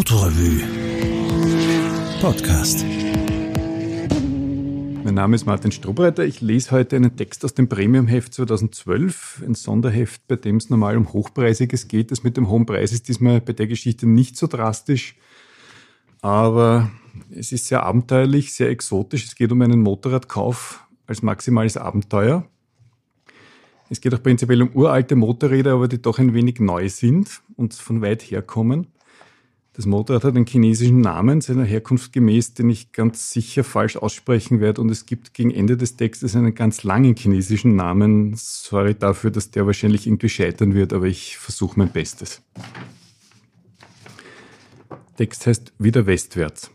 Autorevue Podcast. Mein Name ist Martin Strobreiter. Ich lese heute einen Text aus dem Premium-Heft 2012, ein Sonderheft, bei dem es normal um Hochpreisiges geht. Das mit dem hohen Preis ist diesmal bei der Geschichte nicht so drastisch, aber es ist sehr abenteuerlich, sehr exotisch. Es geht um einen Motorradkauf als maximales Abenteuer. Es geht auch prinzipiell um uralte Motorräder, aber die doch ein wenig neu sind und von weit herkommen. Das Motorrad hat einen chinesischen Namen, seiner Herkunft gemäß, den ich ganz sicher falsch aussprechen werde. Und es gibt gegen Ende des Textes einen ganz langen chinesischen Namen. Sorry dafür, dass der wahrscheinlich irgendwie scheitern wird, aber ich versuche mein Bestes. Text heißt Wieder westwärts.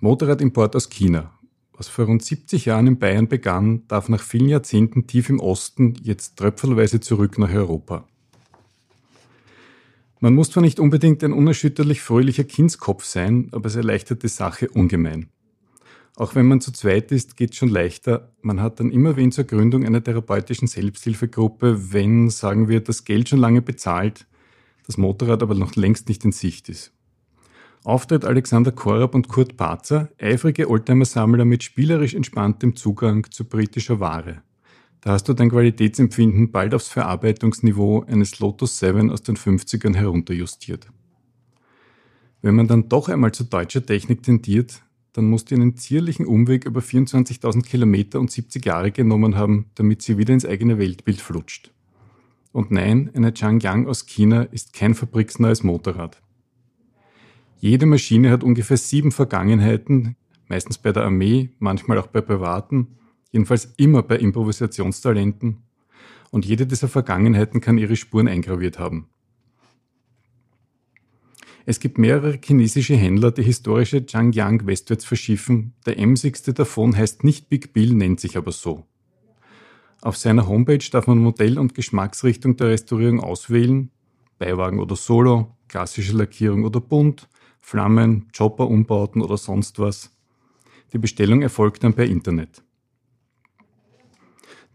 Motorradimport aus China. Was vor rund 70 Jahren in Bayern begann, darf nach vielen Jahrzehnten tief im Osten jetzt tröpfelweise zurück nach Europa. Man muss zwar nicht unbedingt ein unerschütterlich fröhlicher Kindskopf sein, aber es erleichtert die Sache ungemein. Auch wenn man zu zweit ist, geht es schon leichter. Man hat dann immer wen zur Gründung einer therapeutischen Selbsthilfegruppe, wenn, sagen wir, das Geld schon lange bezahlt, das Motorrad aber noch längst nicht in Sicht ist. Auftritt Alexander Korab und Kurt Parzer, eifrige Oldtimer-Sammler mit spielerisch entspanntem Zugang zu britischer Ware. Da hast du dein Qualitätsempfinden bald aufs Verarbeitungsniveau eines Lotus 7 aus den 50ern herunterjustiert. Wenn man dann doch einmal zu deutscher Technik tendiert, dann musst du einen zierlichen Umweg über 24.000 Kilometer und 70 Jahre genommen haben, damit sie wieder ins eigene Weltbild flutscht. Und nein, eine Changyang aus China ist kein fabriksneues Motorrad. Jede Maschine hat ungefähr sieben Vergangenheiten, meistens bei der Armee, manchmal auch bei Privaten, jedenfalls immer bei Improvisationstalenten. Und jede dieser Vergangenheiten kann ihre Spuren eingraviert haben. Es gibt mehrere chinesische Händler, die historische Changyang westwärts verschiffen. Der emsigste davon heißt nicht Big Bill, nennt sich aber so. Auf seiner Homepage darf man Modell und Geschmacksrichtung der Restaurierung auswählen, Beiwagen oder Solo, klassische Lackierung oder bunt, Flammen, Chopper-Umbauten oder sonst was. Die Bestellung erfolgt dann per Internet.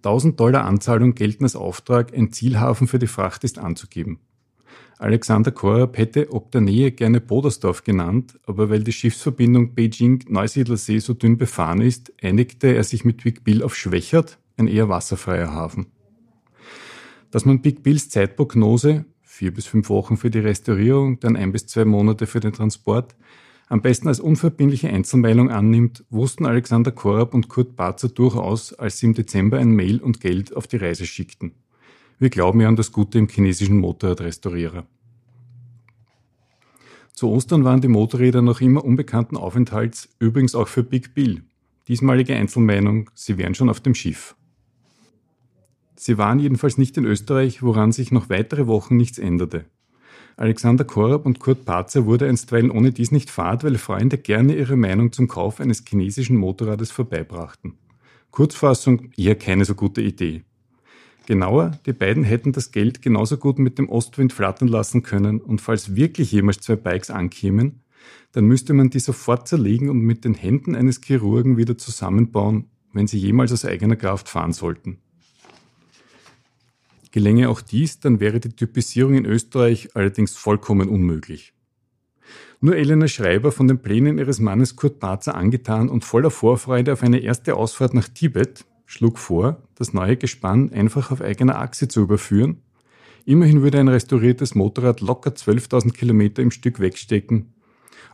1000 Dollar Anzahlung gelten als Auftrag, ein Zielhafen für die Fracht ist anzugeben. Alexander Korab hätte ob der Nähe gerne Bodersdorf genannt, aber weil die Schiffsverbindung Beijing-Neusiedlersee so dünn befahren ist, einigte er sich mit Big Bill auf Schwächert, ein eher wasserfreier Hafen. Dass man Big Bills Zeitprognose vier bis fünf Wochen für die Restaurierung, dann ein bis zwei Monate für den Transport, am besten als unverbindliche Einzelmeinung annimmt, wussten Alexander Korab und Kurt Barzer durchaus, als sie im Dezember ein Mail und Geld auf die Reise schickten. Wir glauben ja an das Gute im chinesischen Motorradrestaurierer. Zu Ostern waren die Motorräder noch immer unbekannten Aufenthalts, übrigens auch für Big Bill. Diesmalige Einzelmeinung, sie wären schon auf dem Schiff. Sie waren jedenfalls nicht in Österreich, woran sich noch weitere Wochen nichts änderte. Alexander Korab und Kurt Parzer wurde einstweilen ohne dies nicht fad, weil Freunde gerne ihre Meinung zum Kauf eines chinesischen Motorrades vorbeibrachten. Kurzfassung, eher keine so gute Idee. Genauer, die beiden hätten das Geld genauso gut mit dem Ostwind flattern lassen können und falls wirklich jemals zwei Bikes ankämen, dann müsste man die sofort zerlegen und mit den Händen eines Chirurgen wieder zusammenbauen, wenn sie jemals aus eigener Kraft fahren sollten. Gelänge auch dies, dann wäre die Typisierung in Österreich allerdings vollkommen unmöglich. Nur Elena Schreiber, von den Plänen ihres Mannes Kurt Barzer angetan und voller Vorfreude auf eine erste Ausfahrt nach Tibet, schlug vor, das neue Gespann einfach auf eigener Achse zu überführen. Immerhin würde ein restauriertes Motorrad locker 12.000 Kilometer im Stück wegstecken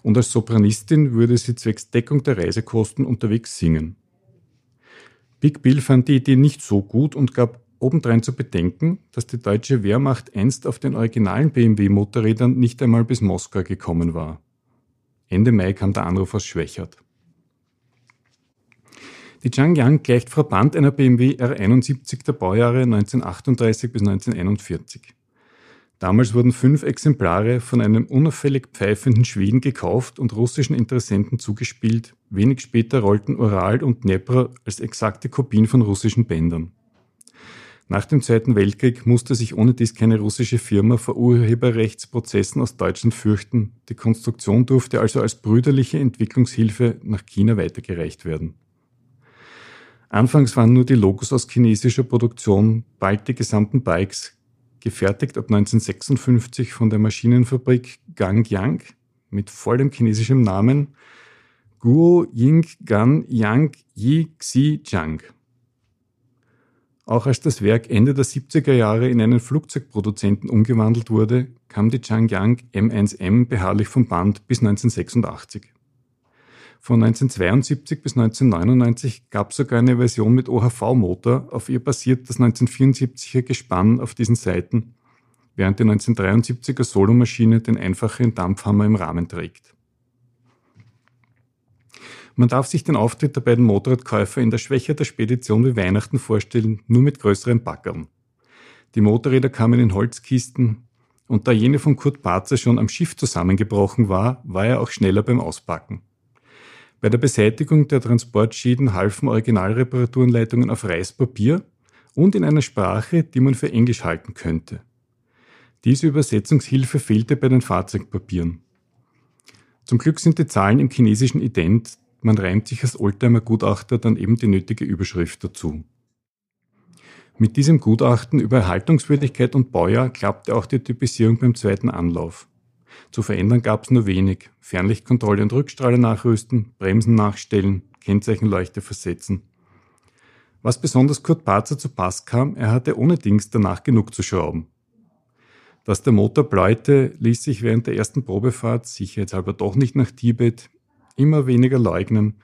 und als Sopranistin würde sie zwecks Deckung der Reisekosten unterwegs singen. Big Bill fand die Idee nicht so gut und gab obendrein zu bedenken, dass die deutsche Wehrmacht einst auf den originalen BMW-Motorrädern nicht einmal bis Moskau gekommen war. Ende Mai kam der Anruf aus Schwächert. Die Changyang gleicht Verband einer BMW R71 der Baujahre 1938 bis 1941. Damals wurden fünf Exemplare von einem unauffällig pfeifenden Schweden gekauft und russischen Interessenten zugespielt. Wenig später rollten Ural und Dnepr als exakte Kopien von russischen Bändern. Nach dem Zweiten Weltkrieg musste sich ohne dies keine russische Firma vor Urheberrechtsprozessen aus Deutschland fürchten. Die Konstruktion durfte also als brüderliche Entwicklungshilfe nach China weitergereicht werden. Anfangs waren nur die Logos aus chinesischer Produktion, bald die gesamten Bikes, gefertigt ab 1956 von der Maschinenfabrik Gangyang, mit vollem chinesischem Namen Guo Ying Gan Yang Yi Xi Zhang. Auch als das Werk Ende der 70er Jahre in einen Flugzeugproduzenten umgewandelt wurde, kam die Changyang M1M beharrlich vom Band bis 1986. Von 1972 bis 1999 gab es sogar eine Version mit OHV-Motor, auf ihr basiert das 1974er Gespann auf diesen Seiten, während die 1973er Solomaschine den einfachen Dampfhammer im Rahmen trägt. Man darf sich den Auftritt der beiden Motorradkäufer in der Schwäche der Spedition wie Weihnachten vorstellen, nur mit größeren Backern. Die Motorräder kamen in Holzkisten und da jene von Kurt Parzer schon am Schiff zusammengebrochen war, war er auch schneller beim Auspacken. Bei der Beseitigung der Transportschieden halfen Originalreparaturenleitungen auf Reispapier und in einer Sprache, die man für Englisch halten könnte. Diese Übersetzungshilfe fehlte bei den Fahrzeugpapieren. Zum Glück sind die Zahlen im Chinesischen ident, man reimt sich als Oldtimer-Gutachter dann eben die nötige Überschrift dazu. Mit diesem Gutachten über Erhaltungswürdigkeit und Baujahr klappte auch die Typisierung beim zweiten Anlauf. Zu verändern gab es nur wenig. Fernlichtkontrolle und Rückstrahler nachrüsten, Bremsen nachstellen, Kennzeichenleuchte versetzen. Was besonders Kurt Parzer zu Pass kam, er hatte ohne Dings danach genug zu schrauben. Dass der Motor bläute, ließ sich während der ersten Probefahrt, sicherheitshalber doch nicht nach Tibet, immer weniger leugnen.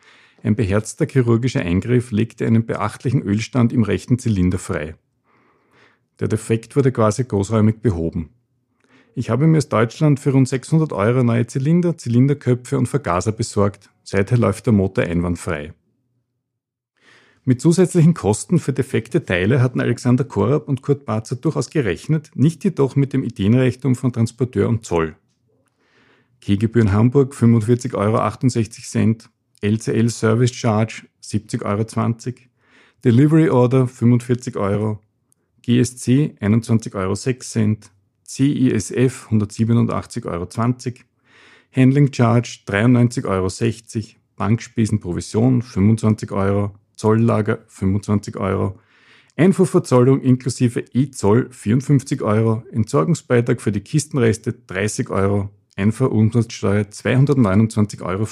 Ein beherzter chirurgischer Eingriff legte einen beachtlichen Ölstand im rechten Zylinder frei. Der Defekt wurde quasi großräumig behoben. Ich habe mir aus Deutschland für rund 600 Euro neue Zylinder, Zylinderköpfe und Vergaser besorgt. Seither läuft der Motor einwandfrei. Mit zusätzlichen Kosten für defekte Teile hatten Alexander Korab und Kurt Barzer durchaus gerechnet, nicht jedoch mit dem Ideenreichtum von Transporteur und Zoll. Keygebühren Hamburg 45,68 Euro, LCL Service Charge 70,20 Euro, Delivery Order 45 Euro, GSC 21,06 Euro, CISF 187,20 Euro, Handling Charge 93,60 Euro, Bankspesen Provision 25 Euro, Zolllager 25 Euro, Einfuhrverzollung inklusive E-Zoll 54 Euro, Entsorgungsbeitrag für die Kistenreste 30 Euro, Einfuhrumsatzsteuer 229,95 Euro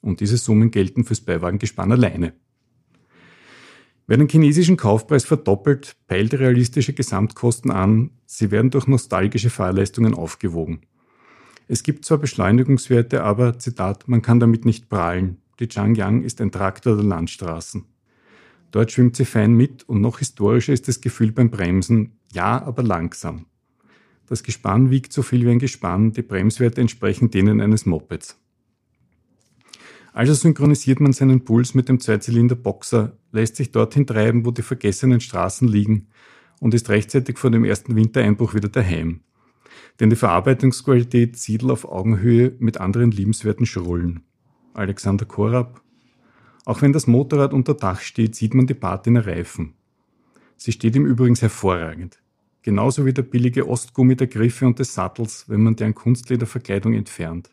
und diese Summen gelten fürs Beiwagengespann alleine. Wer den chinesischen Kaufpreis verdoppelt, peilt realistische Gesamtkosten an, sie werden durch nostalgische Fahrleistungen aufgewogen. Es gibt zwar Beschleunigungswerte, aber, Zitat, man kann damit nicht prahlen. Die Changyang ist ein Traktor der Landstraßen. Dort schwimmt sie fein mit und noch historischer ist das Gefühl beim Bremsen, ja, aber langsam. Das Gespann wiegt so viel wie ein Gespann, die Bremswerte entsprechen denen eines Mopeds. Also synchronisiert man seinen Puls mit dem Zweizylinder-Boxer, lässt sich dorthin treiben, wo die vergessenen Straßen liegen und ist rechtzeitig vor dem ersten Wintereinbruch wieder daheim. Denn die Verarbeitungsqualität siedelt auf Augenhöhe mit anderen liebenswerten Schrullen. Alexander Korab. Auch wenn das Motorrad unter Dach steht, sieht man die Patina Reifen. Sie steht ihm übrigens hervorragend. Genauso wie der billige Ostgummi der Griffe und des Sattels, wenn man deren Kunstlederverkleidung entfernt.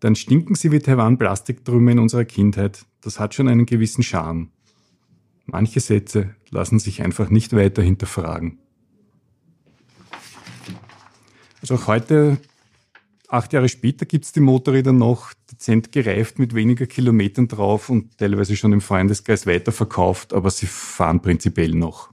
Dann stinken sie wie Taiwan-Plastiktrümmer in unserer Kindheit. Das hat schon einen gewissen Charme. Manche Sätze lassen sich einfach nicht weiter hinterfragen. Also auch heute, acht Jahre später, gibt es die Motorräder noch dezent gereift mit weniger Kilometern drauf und teilweise schon im Freundeskreis weiterverkauft, aber sie fahren prinzipiell noch.